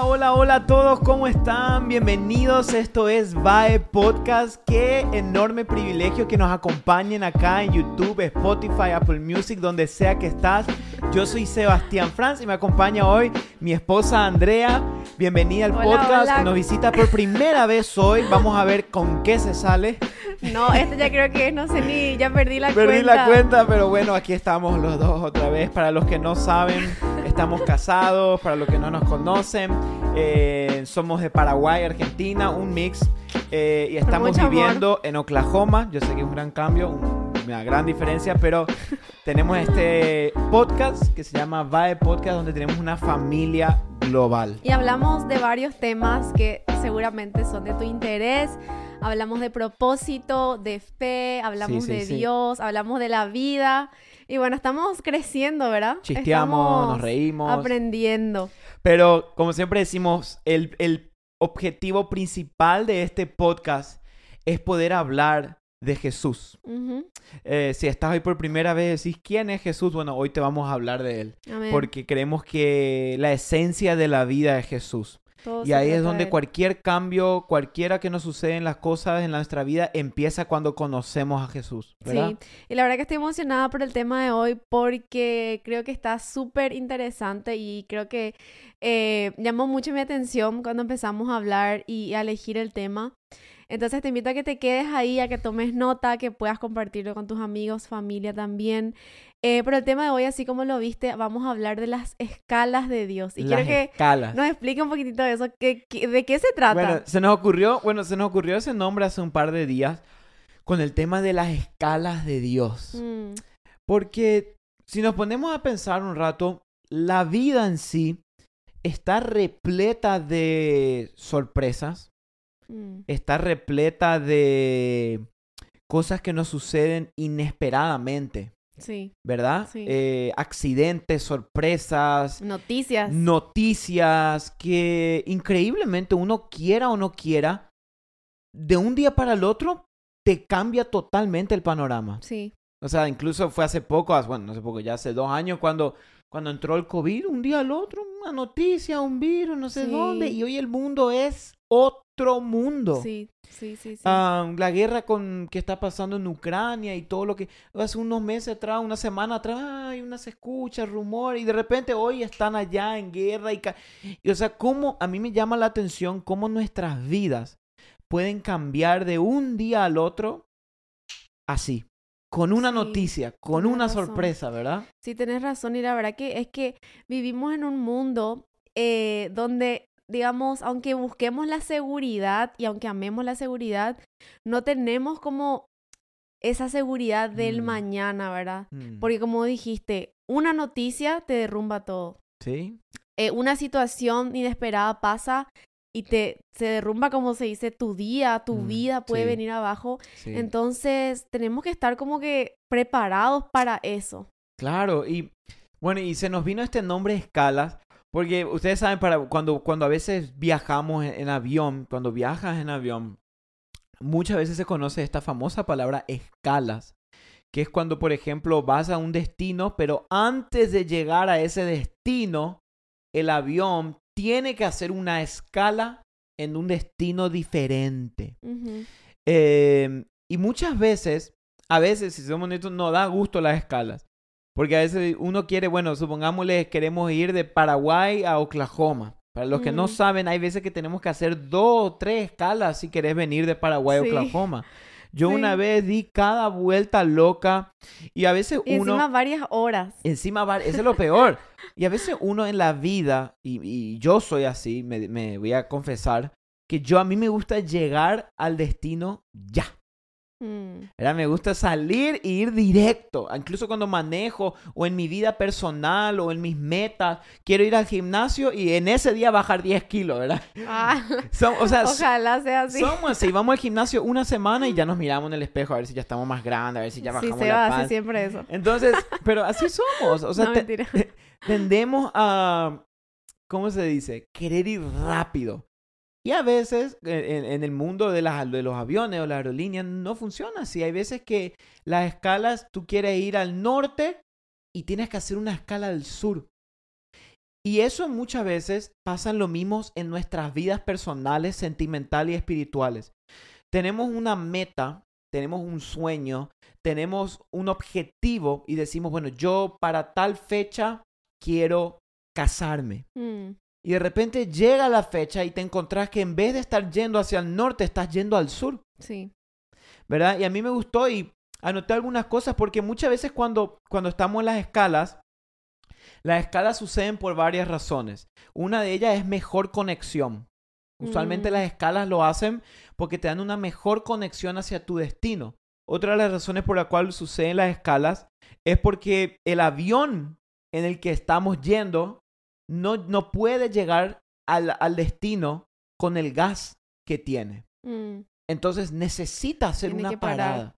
Hola, hola, hola a todos, ¿cómo están? Bienvenidos, esto es VAE Podcast. Qué enorme privilegio que nos acompañen acá en YouTube, Spotify, Apple Music, donde sea que estás. Yo soy Sebastián Franz y me acompaña hoy mi esposa Andrea. Bienvenida al Hola, podcast. hola. Nos visita por primera vez hoy. Vamos a ver con qué se sale. No, este ya creo que es, no sé ni, ya perdí la Perdí cuenta. la cuenta, pero bueno, aquí estamos los dos otra vez. Para los que no saben, estamos casados. Para los que no nos conocen, eh, somos de Paraguay, Argentina, un mix. eh, y estamos amor. viviendo en Oklahoma. Yo sé que es un gran cambio, un- una gran diferencia, pero tenemos este podcast que se llama VAE Podcast, donde tenemos una familia global. Y hablamos de varios temas que seguramente son de tu interés. Hablamos de propósito, de fe, hablamos Sí, sí, de sí. Dios, hablamos de la vida. Y bueno, estamos creciendo, ¿verdad? Chisteamos, Estamos nos reímos. Aprendiendo. Pero como siempre decimos, el, el objetivo principal de este podcast es poder hablar de Jesús. Eh, si estás hoy por primera vez y decís quién es Jesús, bueno, hoy te vamos a hablar de él. Amén. Porque creemos que la esencia de la vida es Jesús. Todo Y ahí es donde de él. cualquier cambio, cualquiera que nos sucede en las cosas en nuestra vida, empieza cuando conocemos a Jesús. ¿verdad? Sí, y la verdad que estoy emocionada por el tema de hoy porque creo que está súper interesante y creo que eh, llamó mucho mi atención cuando empezamos a hablar y a elegir el tema. Entonces te invito a que te quedes ahí, a que tomes nota, que puedas compartirlo con tus amigos, familia también. Eh, pero el tema de hoy, así como lo viste, vamos a hablar de las escalas de Dios. Y Las quiero que escalas. nos explique un poquitito de eso. ¿Qué- qué- ¿De qué se trata? Bueno, se nos ocurrió, bueno, se nos ocurrió ese nombre hace un par de días con el tema de las escalas de Dios. Mm, Porque si nos ponemos a pensar un rato, la vida en sí está repleta de sorpresas, mm, está repleta de cosas que nos suceden inesperadamente, sí. ¿verdad? Sí. Eh, accidentes, sorpresas, Noticias. noticias que increíblemente uno quiera o no quiera, de un día para el otro te cambia totalmente el panorama. Sí. O sea, incluso fue hace poco, bueno, no hace poco, ya hace dos años cuando, cuando entró el COVID, un día al otro, una noticia, un virus, no sé Sí. dónde, y hoy el mundo es otro mundo. Sí, sí, sí, sí. Ah, la guerra con, que está pasando en Ucrania y todo lo que hace unos meses atrás, una semana atrás, hay una se escucha rumor y de repente hoy están allá en guerra y, y, o sea, cómo a mí me llama la atención cómo nuestras vidas pueden cambiar de un día al otro así, con una Sí, noticia, con una razón. sorpresa, ¿verdad? Sí, tenés razón y la verdad que es que vivimos en un mundo eh, donde, digamos, aunque busquemos la seguridad y aunque amemos la seguridad, no tenemos como esa seguridad del Mm. mañana, ¿verdad? Mm, Porque como dijiste, una noticia te derrumba todo. Sí, Eh, una situación inesperada pasa y te se derrumba, como se dice, tu día, tu Mm, vida puede sí. venir abajo. sí. Entonces, tenemos que estar como que preparados para eso. Claro, y bueno, y se nos vino este nombre escalas, porque ustedes saben, para cuando, cuando a veces viajamos en, en avión, cuando viajas en avión, muchas veces se conoce esta famosa palabra escalas, que es cuando, por ejemplo, vas a un destino, pero antes de llegar a ese destino, el avión tiene que hacer una escala en un destino diferente. Eh, y muchas veces, a veces, si somos honestos, no da gusto las escalas. Porque a veces uno quiere, bueno, supongámosle, queremos ir de Paraguay a Oklahoma. Para los que no Mm. saben, hay veces que tenemos que hacer dos o tres escalas si querés venir de Paraguay Sí. a Oklahoma. Yo Sí. una vez di cada vuelta loca y a veces Y uno... encima varias horas. Encima, va- eso es lo peor. Y a veces uno en la vida, y, y yo soy así, me, me voy a confesar, que yo a mí me gusta llegar al destino ya. Mm, ¿verdad? Me gusta salir e ir directo. Incluso cuando manejo o en mi vida personal o en mis metas, quiero ir al gimnasio y en ese día bajar 10 kilos, ¿verdad? Ah, Som- o sea, ojalá sea así. somos así. Vamos al gimnasio una semana y ya nos miramos en el espejo a ver si ya estamos más grandes, a ver si ya Sí, bajamos se la va, panza. siempre eso. Entonces, pero así somos. O sea, no, te- mentira. tendemos a, ¿cómo se dice? Querer ir rápido. Y a veces en, en el mundo de, las, de los aviones o las aerolíneas no funciona así. Hay veces que las escalas, tú quieres ir al norte y tienes que hacer una escala al sur. Y eso muchas veces pasa lo mismo en nuestras vidas personales, sentimentales y espirituales. Tenemos una meta, tenemos un sueño, tenemos un objetivo y decimos, bueno, yo para tal fecha quiero casarme. Mm, Y de repente llega la fecha y te encontrás que en vez de estar yendo hacia el norte, estás yendo al sur, sí. ¿verdad? Y a mí me gustó y anoté algunas cosas porque muchas veces cuando, cuando estamos en las escalas, las escalas suceden por varias razones. Una de ellas es mejor conexión. Usualmente Mm. las escalas lo hacen porque te dan una mejor conexión hacia tu destino. Otra de las razones por la cual suceden las escalas es porque el avión en el que estamos yendo no, no puede llegar al, al destino con el gas que tiene. Mm, Entonces necesita hacer Tiene una parada.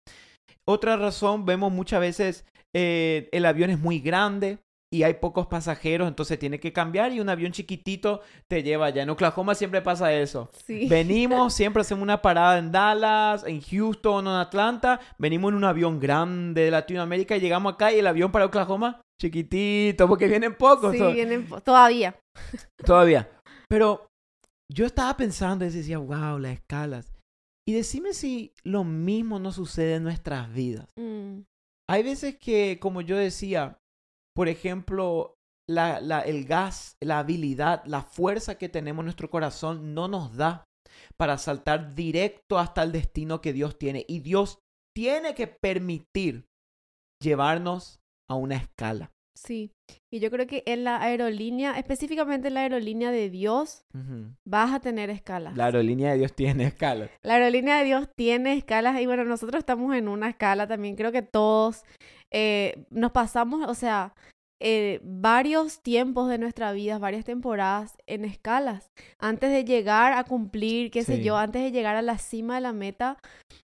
Otra razón, vemos muchas veces eh, el avión es muy grande y hay pocos pasajeros, entonces tiene que cambiar y un avión chiquitito te lleva allá. En Oklahoma siempre pasa eso. sí. Venimos, siempre hacemos una parada en Dallas, en Houston en Atlanta. Venimos en un avión grande de Latinoamérica y llegamos acá y el avión para Oklahoma chiquitito porque vienen pocos Sí, to- vienen po- todavía. todavía. Pero yo estaba pensando y decía, wow, las escalas. Y decime si lo mismo no sucede en nuestras vidas. Mm, Hay veces que, como yo decía, por ejemplo, la, la- el gas, la habilidad, la fuerza que tenemos en nuestro corazón no nos da para saltar directo hasta el destino que Dios tiene. Y Dios tiene que permitir llevarnos a una escala. sí. Y yo creo que en la aerolínea, específicamente en la aerolínea de Dios, Ujú. vas a tener escalas. La aerolínea de Dios tiene escalas. La aerolínea de Dios tiene escalas y bueno, nosotros estamos en una escala también. Creo que todos eh, nos pasamos, o sea, eh, varios tiempos de nuestra vida, varias temporadas en escalas. Antes de llegar a cumplir, qué sé yo, antes de llegar a la cima de la meta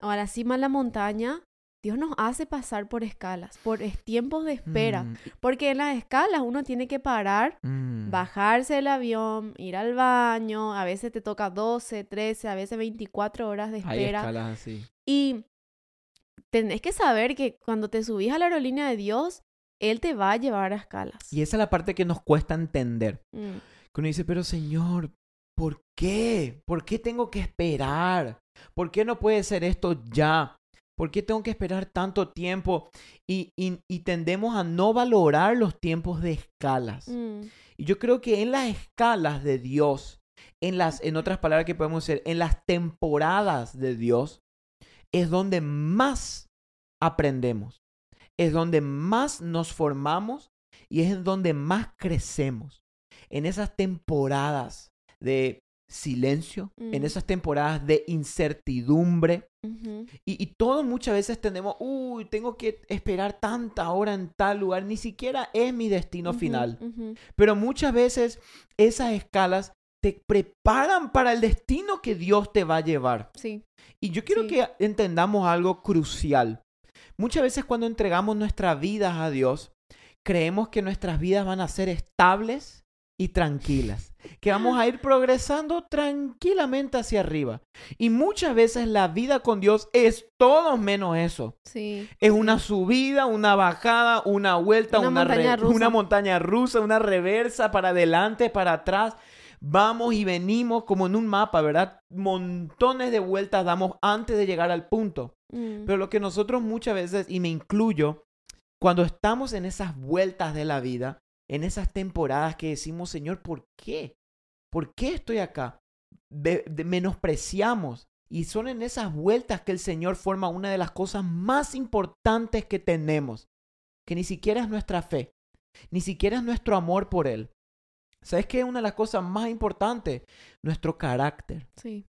o a la cima de la montaña, Dios nos hace pasar por escalas, por tiempos de espera. Mm, Porque en las escalas uno tiene que parar mm. bajarse del avión, ir al baño, a veces te toca 12, 13, a veces 24 horas de Hay espera. escalas así. Y tenés que saber que cuando te subís a la aerolínea de Dios, Él te va a llevar a escalas. Y esa es la parte que nos cuesta entender. Mm, Que uno dice, pero Señor, ¿por qué? ¿Por qué tengo que esperar? ¿Por qué no puede ser esto ya? ¿Por qué tengo que esperar tanto tiempo? Y, y- y tendemos a no valorar los tiempos de escalas. mm, Y yo creo que en las escalas de Dios, en las, en otras palabras que podemos decir, en las temporadas de Dios, es donde más aprendemos, es donde más nos formamos y es en donde más crecemos. En esas temporadas de silencio, en Mm. esas temporadas de incertidumbre, y, y todos muchas veces tenemos, uy, tengo que esperar tanta hora en tal lugar, ni siquiera es mi destino final. Pero muchas veces esas escalas te preparan para el destino que Dios te va a llevar. Sí, Y yo quiero Sí. que entendamos algo crucial. Muchas veces cuando entregamos nuestras vidas a Dios, creemos que nuestras vidas van a ser estables y tranquilas, que vamos a ir progresando tranquilamente hacia arriba. Y muchas veces la vida con Dios es todo menos eso. sí. Es una subida, una bajada, una vuelta, Una una, montaña rusa. una montaña rusa, una reversa para adelante, para atrás. Vamos y venimos como en un mapa, ¿verdad? Montones de vueltas damos antes de llegar al punto. Mm, Pero lo que nosotros muchas veces, y me incluyo, cuando estamos en esas vueltas de la vida, en esas temporadas que decimos, Señor, ¿por qué? ¿Por qué estoy acá? De- de- menospreciamos. Y son en esas vueltas que el Señor forma una de las cosas más importantes que tenemos, que ni siquiera es nuestra fe, ni siquiera es nuestro amor por Él. ¿Sabes qué es una de las cosas más importantes? Nuestro carácter. sí,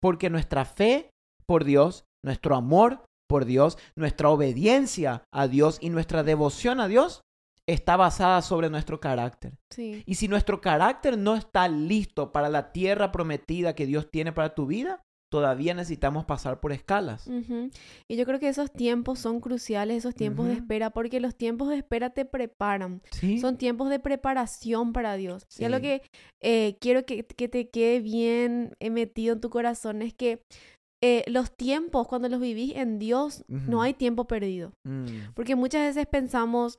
Porque nuestra fe por Dios, nuestro amor por Dios, nuestra obediencia a Dios y nuestra devoción a Dios está basada sobre nuestro carácter. sí. Y si nuestro carácter no está listo para la tierra prometida que Dios tiene para tu vida, todavía necesitamos pasar por escalas. Y yo creo que esos tiempos son cruciales, esos tiempos de espera, porque los tiempos de espera te preparan. ¿Sí? Son tiempos de preparación para Dios. Y es lo Sí. que eh, quiero que, que te quede bien eh, metido en tu corazón es que eh, los tiempos, cuando los vivís en Dios, no hay tiempo perdido. Mm, Porque muchas veces pensamos,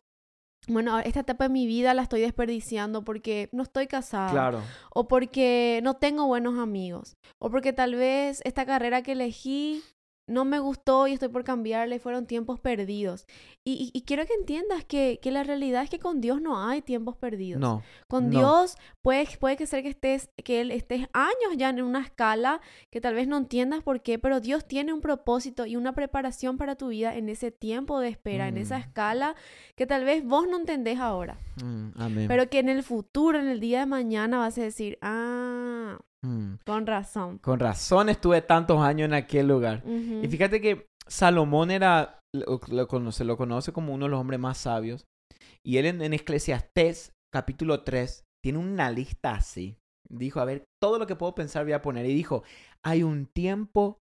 bueno, esta etapa de mi vida la estoy desperdiciando porque no estoy casada. Claro. O porque no tengo buenos amigos. O porque tal vez esta carrera que elegí no me gustó y estoy por cambiarle, fueron tiempos perdidos. Y, y, quiero que entiendas que, que, la realidad es que con Dios no hay tiempos perdidos. No. Con no. Dios puede, puede que ser que estés, que él estés años ya en una escala que tal vez no entiendas por qué, pero Dios tiene un propósito y una preparación para tu vida en ese tiempo de espera, en esa Mm. escala que tal vez vos no entendés ahora. Mm, amén. Pero que en el futuro, en el día de mañana, vas a decir, ah, Mm. con razón. Con razón estuve tantos años en aquel lugar. Ujú. Y fíjate que Salomón era, lo, lo conoce, lo conoce como uno de los hombres más sabios. Y él en, en Eclesiastés, capítulo 3, tiene una lista así. Dijo, a ver, todo lo que puedo pensar voy a poner. Y dijo, hay un tiempo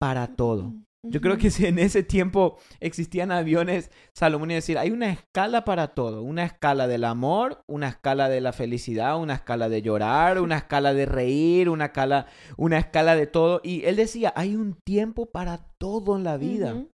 para todo. Yo creo que si en ese tiempo existían aviones, Salomón iba a decir, hay una escala para todo, una escala del amor, una escala de la felicidad, una escala de llorar, una escala de reír, una escala, una escala de todo. Y él decía, hay un tiempo para todo en la vida. Ujú.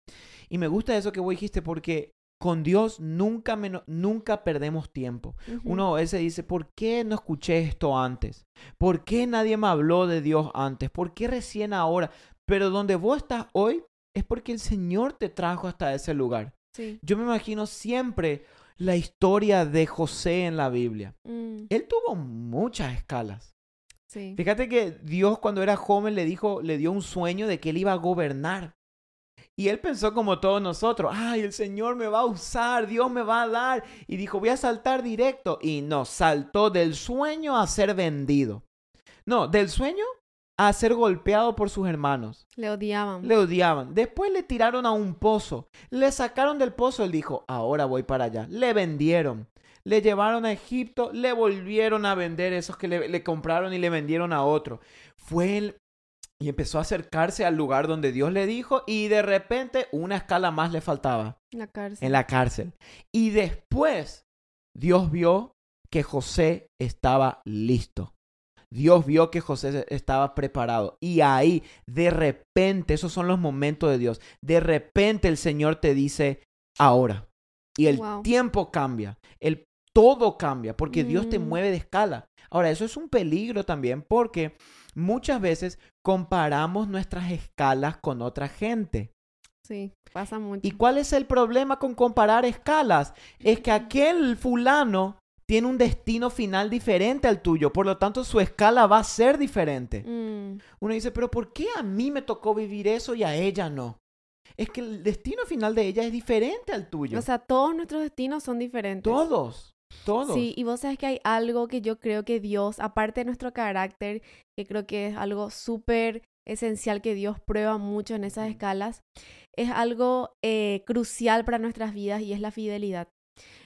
Y me gusta eso que vos dijiste porque con Dios nunca, nunca perdemos tiempo. Ujú. Uno a veces dice, ¿por qué no escuché esto antes? ¿Por qué nadie me habló de Dios antes? ¿Por qué recién ahora? Pero donde vos estás hoy es porque el Señor te trajo hasta ese lugar. Sí. Yo me imagino siempre la historia de José en la Biblia. Mm, Él tuvo muchas escalas. sí. Fíjate que Dios cuando era joven le dijo, le dio un sueño de que él iba a gobernar. Y él pensó como todos nosotros, ay, el Señor me va a usar, Dios me va a dar. Y dijo, voy a saltar directo. Y no, saltó del sueño a ser vendido. No, del sueño a ser golpeado por sus hermanos. Le odiaban. Le odiaban. Después le tiraron a un pozo. Le sacaron del pozo. Él dijo, ahora voy para allá. Le vendieron. Le llevaron a Egipto. Le volvieron a vender esos que le, le compraron y le vendieron a otro. Fue él y empezó a acercarse al lugar donde Dios le dijo y de repente una escala más le faltaba En la cárcel. en la cárcel. Y después Dios vio que José estaba listo. Dios vio que José estaba preparado. Y ahí, de repente, esos son los momentos de Dios. De repente el Señor te dice, ahora. Y el Wow. tiempo cambia. El todo cambia porque Dios te Mm. mueve de escala. Ahora, eso es un peligro también porque muchas veces comparamos nuestras escalas con otra gente. Sí, pasa mucho. ¿Y cuál es el problema con comparar escalas? Es que aquel fulano tiene un destino final diferente al tuyo, por lo tanto su escala va a ser diferente. Mm, Uno dice, pero ¿por qué a mí me tocó vivir eso y a ella no? Es que el destino final de ella es diferente al tuyo. O sea, todos nuestros destinos son diferentes. todos, todos. Sí, y vos sabes que hay algo que yo creo que Dios, aparte de nuestro carácter, que creo que es algo súper esencial que Dios prueba mucho en esas escalas, es algo eh, crucial para nuestras vidas y es la fidelidad.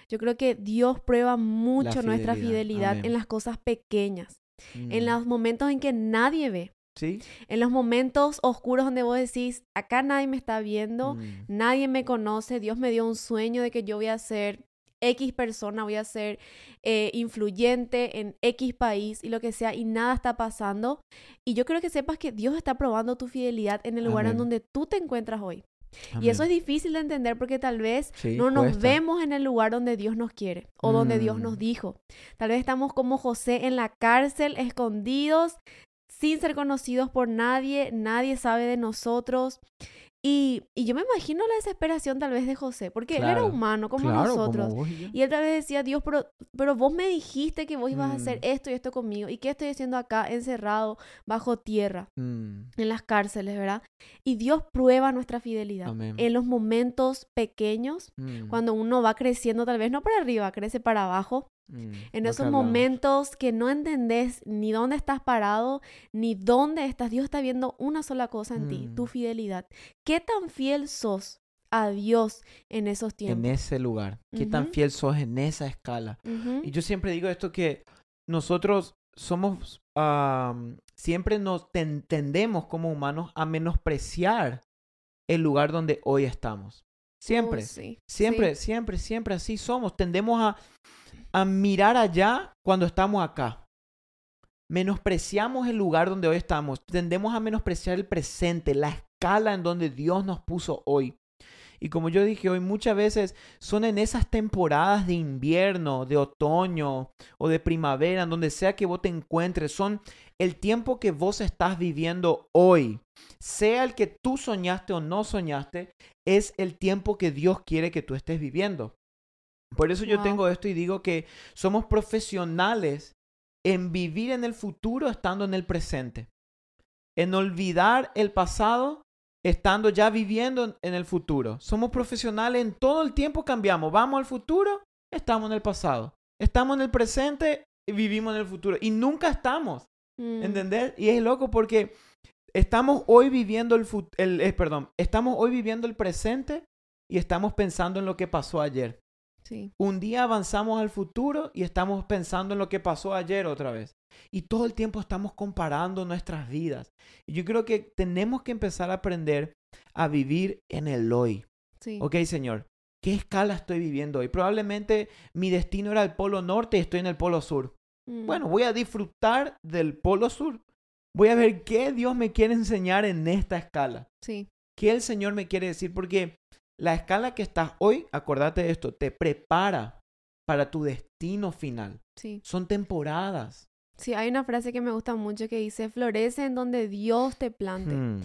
Yo creo que Dios prueba mucho nuestra fidelidad, amén. en las cosas pequeñas, en Mm, los momentos en que nadie ve, ¿Sí? en los momentos oscuros donde vos decís, acá nadie me está viendo, Mm, Nadie me conoce, Dios me dio un sueño de que yo voy a ser X persona, voy a ser eh, influyente en X país y lo que sea, y nada está pasando. Y yo creo que sepas que Dios está probando tu fidelidad en el lugar en donde tú te encuentras hoy. Y eso es difícil de entender porque tal vez Sí, no nos cuesta. vemos en el lugar donde Dios nos quiere o donde Dios nos Mm. dijo. Tal vez estamos como José en la cárcel, escondidos, sin ser conocidos por nadie, nadie sabe de nosotros. Y, y yo me imagino la desesperación tal vez de José, porque él era humano como Claro, nosotros. como y él tal vez decía, Dios, pero, pero vos me dijiste que vos ibas a hacer Mm. esto y esto conmigo. ¿Y qué estoy haciendo acá encerrado bajo tierra, Mm, en las cárceles, verdad? Y Dios prueba nuestra fidelidad Amén. en los momentos pequeños, mm, cuando uno va creciendo, tal vez no para arriba, crece para abajo. Mm, En esos momentos que no entendés ni dónde estás parado, ni dónde estás, Dios está viendo una sola cosa en ti, tu Mm. fidelidad. ¿Qué tan fiel sos a Dios en esos En tiempos? ese lugar. ¿Qué tan fiel sos en esa escala? Y yo siempre digo esto que nosotros somos, siempre nos ten- tendemos como humanos a menospreciar el lugar donde hoy estamos. Siempre, Oh, sí, siempre, sí. siempre, siempre así somos. Tendemos a, a mirar allá cuando estamos acá. Menospreciamos el lugar donde hoy estamos. Tendemos a menospreciar el presente, la escala en donde Dios nos puso hoy. Y como yo dije hoy, muchas veces son en esas temporadas de invierno, de otoño o de primavera, en donde sea que vos te encuentres, son el tiempo que vos estás viviendo hoy, sea el que tú soñaste o no soñaste, es el tiempo que Dios quiere que tú estés viviendo. Por eso yo Wow. tengo esto y digo que somos profesionales en vivir en el futuro estando en el presente. En olvidar el pasado estando ya viviendo en- el futuro. Somos profesionales en todo el tiempo cambiamos. Vamos al futuro, estamos en el pasado. Estamos en el presente y vivimos en el futuro. Y nunca estamos. Mm, ¿Entendés? Y es loco porque estamos hoy viviendo el eh, perdón, estamos hoy viviendo el presente y estamos pensando en lo que pasó ayer. Sí. Un día avanzamos al futuro y estamos pensando en lo que pasó ayer otra vez. Y todo el tiempo estamos comparando nuestras vidas. Yo creo que tenemos que empezar a aprender a vivir en el hoy. Sí. Ok, Señor, ¿qué escala estoy viviendo hoy? Probablemente mi destino era el polo norte y estoy en el polo sur. Mm, Bueno, voy a disfrutar del polo sur. Voy a ver qué Dios me quiere enseñar en esta escala. Sí. ¿Qué el Señor me quiere decir? Porque la escala que estás hoy, acordate de esto, te prepara para tu destino final. Sí. Son temporadas. Sí, hay una frase que me gusta mucho que dice, florece en donde Dios te plante Hmm.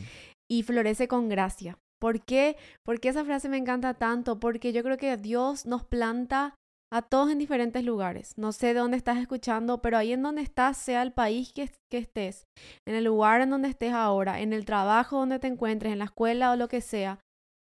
y florece con gracia. ¿Por qué? Porque esa frase me encanta tanto, porque yo creo que Dios nos planta a todos en diferentes lugares. No sé de dónde estás escuchando, pero ahí en donde estás, sea el país que, que estés, en el lugar en donde estés ahora, en el trabajo donde te encuentres, en la escuela o lo que sea,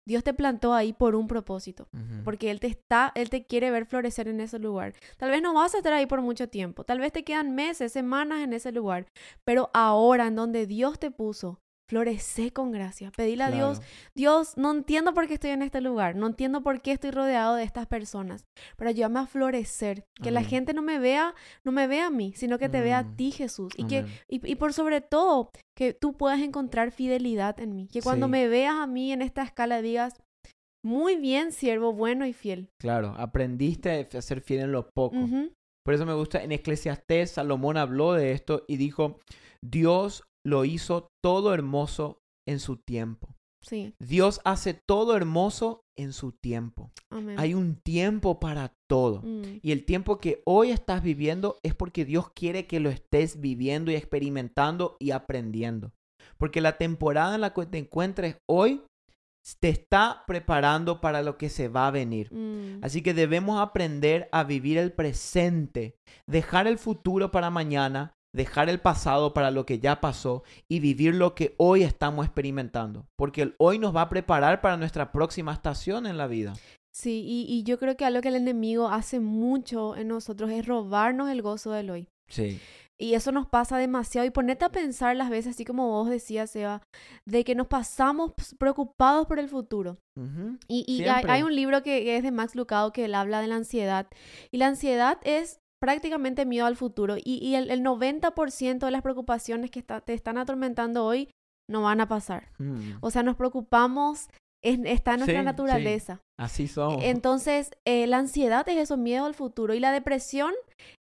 Dios te plantó ahí por un propósito. Porque Él te está, Él te quiere ver florecer en ese lugar. Tal vez no vas a estar ahí por mucho tiempo, tal vez te quedan meses, semanas en ese lugar, pero ahora en donde Dios te puso, florece con gracia. Pedile a Dios, Claro. Dios, no entiendo por qué estoy en este lugar, no entiendo por qué estoy rodeado de estas personas, pero ayúdame a florecer, que la gente no me vea, no me vea a mí, sino que te vea a Mm. ti, Jesús, y que y, y por sobre todo, que tú puedas encontrar fidelidad en mí. Que cuando Sí. me veas a mí en esta escala digas, muy bien, siervo, bueno y fiel. Claro, aprendiste a ser fiel en lo poco. Por eso me gusta, en Eclesiastés, Salomón habló de esto y dijo, Dios lo hizo todo hermoso en su tiempo. Sí, Dios hace todo hermoso en su tiempo. amén. Hay un tiempo para todo. Mm, Y el tiempo que hoy estás viviendo es porque Dios quiere que lo estés viviendo y experimentando y aprendiendo. Porque la temporada en la que te encuentres hoy te está preparando para lo que se va a venir. mm, Así que debemos aprender a vivir el presente, dejar el futuro para mañana, dejar el pasado para lo que ya pasó y vivir lo que hoy estamos experimentando. Porque el hoy nos va a preparar para nuestra próxima estación en la vida. Sí, y, y yo creo que algo que el enemigo hace mucho en nosotros es robarnos el gozo del hoy. Sí. Y eso nos pasa demasiado. Y ponete a pensar las veces, así como vos decías, Seba, de que nos pasamos preocupados por el futuro. Y, y hay un libro que, que es de Max Lucado que él habla de la ansiedad. Y la ansiedad es prácticamente miedo al futuro. Y, y el, el 90% de las preocupaciones que está- te están atormentando hoy no van a pasar. Mm. O sea, nos preocupamos, es- está en nuestra Sí, sí. naturaleza. Así somos. Entonces, eh, la ansiedad es eso, miedo al futuro. Y la depresión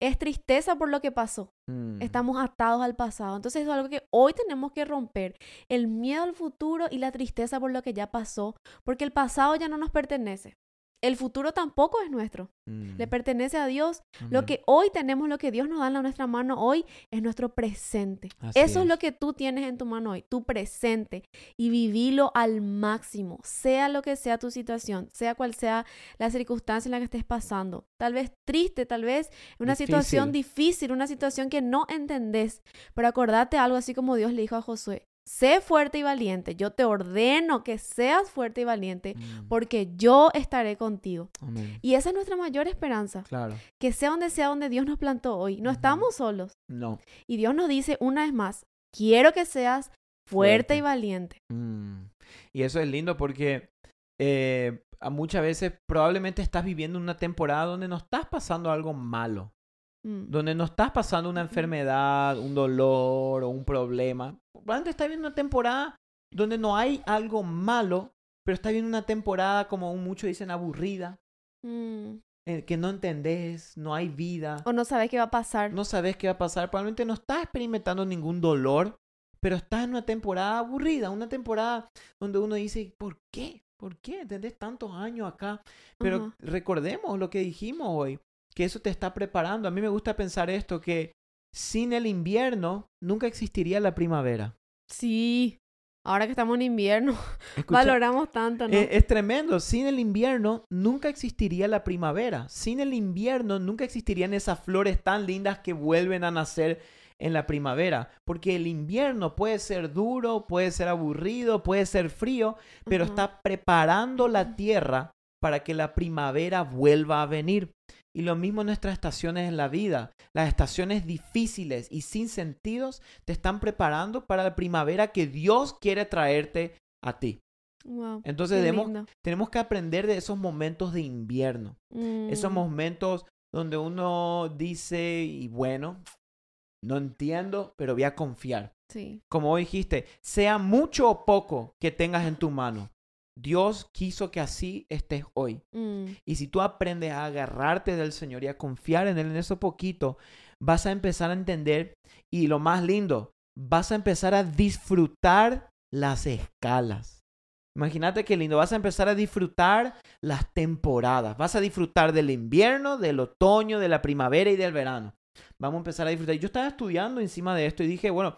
es tristeza por lo que pasó. Mm. Estamos atados al pasado. Entonces, eso es algo que hoy tenemos que romper. El miedo al futuro y la tristeza por lo que ya pasó. Porque el pasado ya no nos pertenece. El futuro tampoco es nuestro. Mm. Le pertenece a Dios. Lo que hoy tenemos, lo que Dios nos da en nuestra mano hoy, es nuestro presente. Así Eso es. es. lo que tú tienes en tu mano hoy, tu presente. Y vivilo al máximo, sea lo que sea tu situación, sea cual sea la circunstancia en la que estés pasando. Tal vez triste, tal vez una situación difícil, una situación que no entendés. Pero acordate algo así como Dios le dijo a Josué. Sé fuerte y valiente. Yo te ordeno que seas fuerte y valiente Mm. porque yo estaré contigo. Amén. Y esa es nuestra mayor esperanza. Claro. Que sea donde sea donde Dios nos plantó hoy. No estamos solos. No. Y Dios nos dice una vez más, quiero que seas fuerte, Fuerte. y valiente. Mm. Y eso es lindo porque eh, muchas veces probablemente estás viviendo una temporada donde no estás pasando algo malo, Mm, donde no estás pasando una enfermedad, un dolor o un problema. Probablemente estás viviendo una temporada donde no hay algo malo, pero estás viviendo una temporada, como muchos dicen, aburrida, mm. que no entendés, no hay vida. O no sabes qué va a pasar. no sabes qué va a pasar, probablemente no estás experimentando ningún dolor, pero estás en una temporada aburrida, una temporada donde uno dice, ¿por qué? ¿Por qué? ¿Entendés? Tantos años acá. Pero recordemos lo que dijimos hoy, que eso te está preparando. A mí me gusta pensar esto, que sin el invierno nunca existiría la primavera. Sí. Ahora que estamos en invierno, Escucha, valoramos tanto, ¿no? eh, es tremendo. Sin el invierno nunca existiría la primavera. Sin el invierno nunca existirían esas flores tan lindas que vuelven a nacer en la primavera. Porque el invierno puede ser duro, puede ser aburrido, puede ser frío, pero está preparando la tierra para que la primavera vuelva a venir. Y lo mismo en nuestras estaciones en la vida. Las estaciones difíciles y sin sentidos te están preparando para la primavera que Dios quiere traerte a ti. Wow, Entonces debemos, tenemos que aprender de esos momentos de invierno. Esos Mm, momentos donde uno dice, y bueno, no entiendo, pero voy a confiar. Sí. Como dijiste, sea mucho o poco que tengas en tu mano. Dios quiso que así estés hoy. Mm, Y si tú aprendes a agarrarte del Señor y a confiar en Él en eso poquito, vas a empezar a entender y lo más lindo, vas a empezar a disfrutar las escalas. Imagínate qué lindo, vas a empezar a disfrutar las temporadas, vas a disfrutar del invierno, del otoño, de la primavera y del verano. Vamos a empezar a disfrutar. Yo estaba estudiando encima de esto y dije, bueno,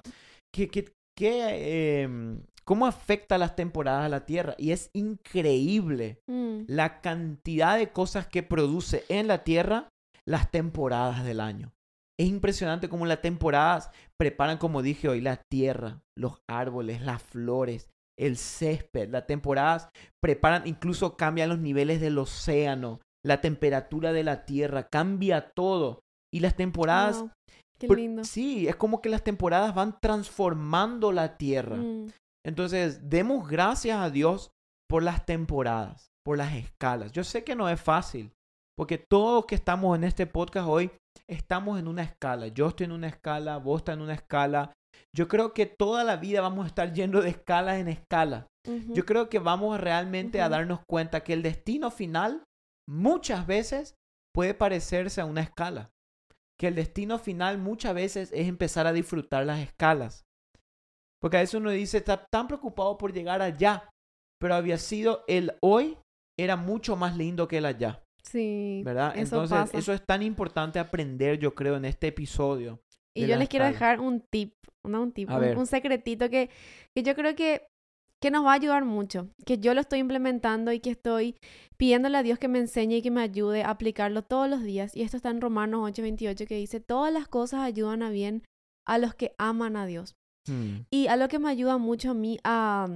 ¿qué, qué, qué, em, ¿cómo afecta las temporadas a la Tierra? Y es increíble mm, la cantidad de cosas que produce en la tierra las temporadas del año. Es impresionante cómo las temporadas preparan, como dije hoy, la tierra, los árboles, las flores, el césped. Las temporadas preparan, incluso cambian los niveles del océano, la temperatura de la tierra, cambia todo. Y las temporadas, wow, Qué lindo. sí, es como que las temporadas van transformando la tierra. Mm, Entonces, demos gracias a Dios por las temporadas, por las escalas. Yo sé que no es fácil, porque todos que estamos en este podcast hoy estamos en una escala. Yo estoy en una escala, vos estás en una escala. Yo creo que toda la vida vamos a estar yendo de escalas en escala. Yo creo que vamos realmente a darnos cuenta que el destino final muchas veces puede parecerse a una escala. Que el destino final muchas veces es empezar a disfrutar las escalas. Porque a veces uno dice, está tan preocupado por llegar allá, pero había sido el hoy era mucho más lindo que el allá, Sí. ¿verdad? Eso Entonces, pasa. eso es tan importante aprender, yo creo, en este episodio. Y yo les quiero dejar un tip, no un tip, un, un secretito que, que yo creo que, que nos va a ayudar mucho, que yo lo estoy implementando y que estoy pidiéndole a Dios que me enseñe y que me ayude a aplicarlo todos los días. Y esto está en Romanos 8:28 que dice, todas las cosas ayudan a bien a los que aman a Dios. Hmm, Y algo que me ayuda mucho a mí a,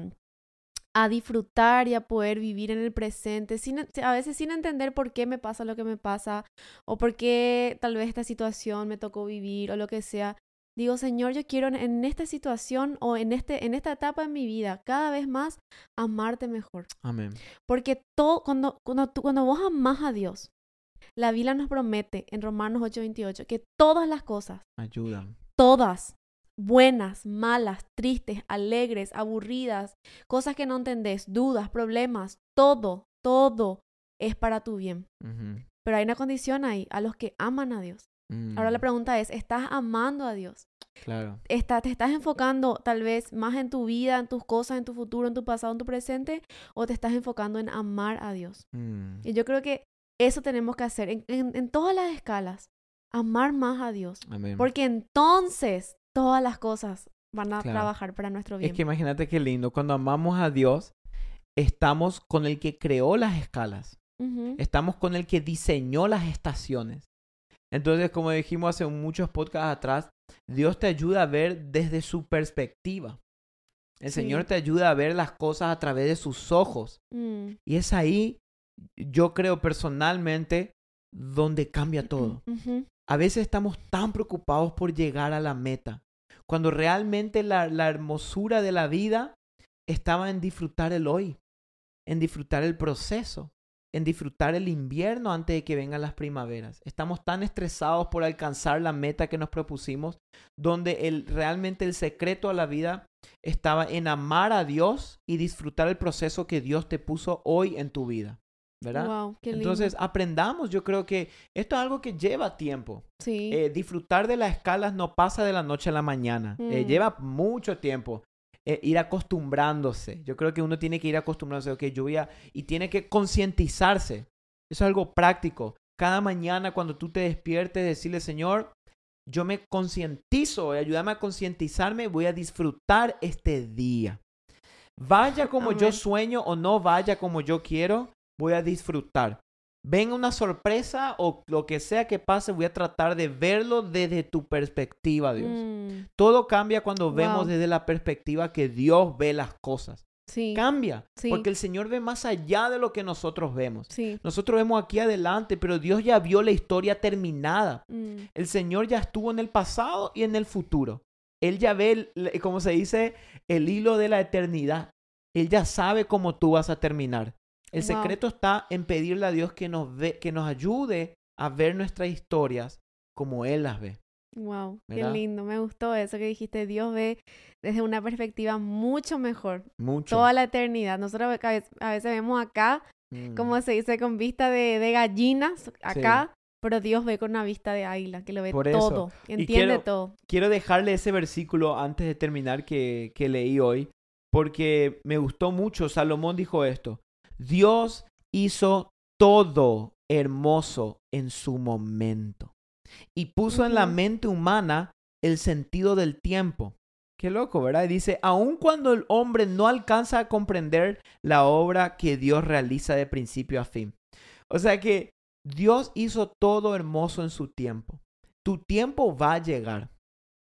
a disfrutar y a poder vivir en el presente, sin, a veces sin entender por qué me pasa lo que me pasa o por qué tal vez esta situación me tocó vivir o lo que sea. Digo, Señor, yo quiero en, esta situación o en, este, en esta etapa en mi vida cada vez más amarte mejor. Amén. Porque todo, cuando, cuando, tú- cuando vos amás a Dios, la Biblia nos promete en Romanos 8:28 que todas las cosas Ayuda. todas, buenas, malas, tristes, alegres, aburridas, cosas que no entendés, dudas, problemas, todo, todo es para tu bien. Pero hay una condición ahí, a los que aman a Dios. Ahora la mm, pregunta es, ¿estás amando a Dios? Claro. ¿Está- ¿Te estás enfocando tal vez más en tu vida, en tus cosas, en tu futuro, en tu pasado, en tu presente? ¿O te estás enfocando en amar a Dios? Mm, Y yo creo que eso tenemos que hacer en, en- en todas las escalas, amar más a Dios. Amén. Porque entonces todas las cosas van a Claro. trabajar para nuestro bien. Es que imagínate qué lindo. Cuando amamos a Dios, estamos con el que creó las escalas. Estamos con el que diseñó las estaciones. Entonces, como dijimos hace muchos podcasts atrás, Dios te ayuda a ver desde su perspectiva. El Sí. Señor te ayuda a ver las cosas a través de sus ojos. Mm. Y es ahí, yo creo personalmente, donde cambia todo. Ujú. A veces estamos tan preocupados por llegar a la meta, cuando realmente la, la hermosura de la vida estaba en disfrutar el hoy, en disfrutar el proceso, en disfrutar el invierno antes de que vengan las primaveras. Estamos tan estresados por alcanzar la meta que nos propusimos, donde el, realmente el secreto a la vida estaba en amar a Dios y disfrutar el proceso que Dios te puso hoy en tu vida. ¿Verdad? Wow, qué lindo. Entonces, aprendamos, yo creo que esto es algo que lleva tiempo. sí. Eh, disfrutar de las escalas no pasa de la noche a la mañana. Eh, Mm. lleva mucho tiempo. eh, ir acostumbrándose. Yo creo que uno tiene que ir acostumbrándose, ok, yo voy a, y tiene que concientizarse. Eso es algo práctico. Cada mañana cuando tú te despiertes, decirle, Señor, yo me concientizo, ayúdame a concientizarme, voy a disfrutar este día. Vaya como yo sueño o no vaya como yo quiero, voy a disfrutar. Venga una sorpresa o lo que sea que pase, voy a tratar de verlo desde tu perspectiva, Dios. Mm, Todo cambia cuando vemos desde la perspectiva que Dios ve las cosas. sí, Cambia, Sí. porque el Señor ve más allá de lo que nosotros vemos. sí. Nosotros vemos aquí adelante, pero Dios ya vio la historia terminada. mm, El Señor ya estuvo en el pasado y en el futuro. Él ya ve, el- como se dice, el hilo de la eternidad. Él ya sabe cómo tú vas a terminar. El Wow. secreto está en pedirle a Dios que nos, ve, que nos ayude a ver nuestras historias como Él las ve. Wow, qué lindo. Me gustó eso que dijiste. Dios ve desde una perspectiva mucho mejor Mucho. toda la eternidad. Nosotros a veces, a veces vemos acá, Mm. como se dice, con vista de, de gallinas, acá, pero Dios ve con una vista de águila, que lo ve Por todo, entiende quiero- todo. quiero dejarle ese versículo antes de terminar que, que leí hoy, porque me gustó mucho. Salomón dijo esto, Dios hizo todo hermoso en su momento y puso en la mente humana el sentido del tiempo. Qué loco, ¿verdad? Y dice, aun cuando el hombre no alcanza a comprender la obra que Dios realiza de principio a fin. O sea que Dios hizo todo hermoso en su tiempo. Tu tiempo va a llegar.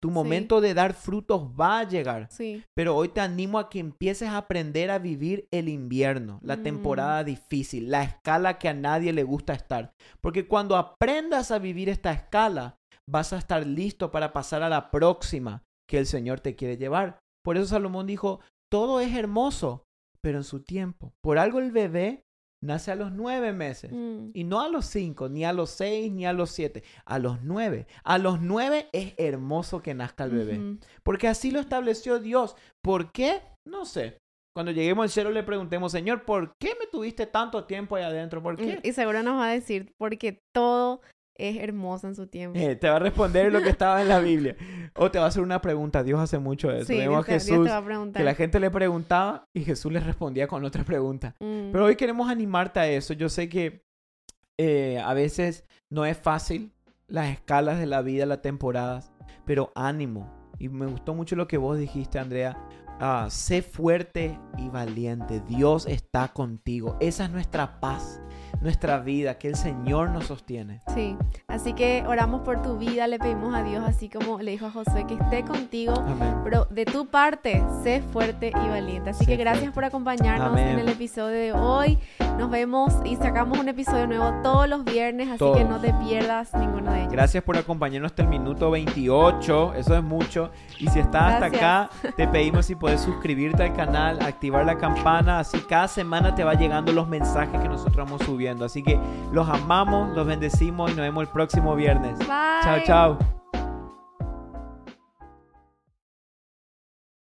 Tu Sí. momento de dar frutos va a llegar. Sí, Pero hoy te animo a que empieces a aprender a vivir el invierno, la Mm. temporada difícil, la escala que a nadie le gusta estar. Porque cuando aprendas a vivir esta escala, vas a estar listo para pasar a la próxima que el Señor te quiere llevar. Por eso Salomón dijo, todo es hermoso, pero en su tiempo. Por algo el bebé nace a los nueve meses. mm, Y no a los cinco, ni a los seis, ni a los siete. A los nueve. A los nueve es hermoso que nazca el bebé. Porque así lo estableció Dios. ¿Por qué? No sé. Cuando lleguemos al cielo le preguntemos, Señor, ¿por qué me tuviste tanto tiempo ahí adentro? ¿Por qué? Y seguro nos va a decir, porque todo es hermoso en su tiempo. Eh, te va a responder lo que estaba en la Biblia. O te va a hacer una pregunta. Dios hace mucho eso. sí, Vemos Dios a te, Dios te Jesús va a preguntar. que la gente le preguntaba y Jesús les respondía con otra pregunta. Mm, Pero hoy queremos animarte a eso. Yo sé que eh, a veces no es fácil las escalas de la vida, las temporadas, pero ánimo. Y me gustó mucho lo que vos dijiste, Andrea. Ah, sé fuerte y valiente. Dios está contigo. Esa es nuestra paz, nuestra vida, que el Señor nos sostiene. Sí, así que oramos por tu vida, le pedimos a Dios, así como le dijo a Josué, que esté contigo, Amén. pero de tu parte, sé fuerte y valiente. Así Sé que gracias fuerte. por acompañarnos Amén. en el episodio de hoy. Nos vemos y sacamos un episodio nuevo todos los viernes, así Todos. que no te pierdas ninguno de ellos. Gracias por acompañarnos hasta el minuto 28. Eso es mucho. Y si estás hasta acá, te pedimos si puedes suscribirte al canal, activar la campana. Así cada semana te va llegando los mensajes que nosotros vamos subiendo. Así que los amamos, los bendecimos y nos vemos el próximo viernes. Bye. Chao, chao.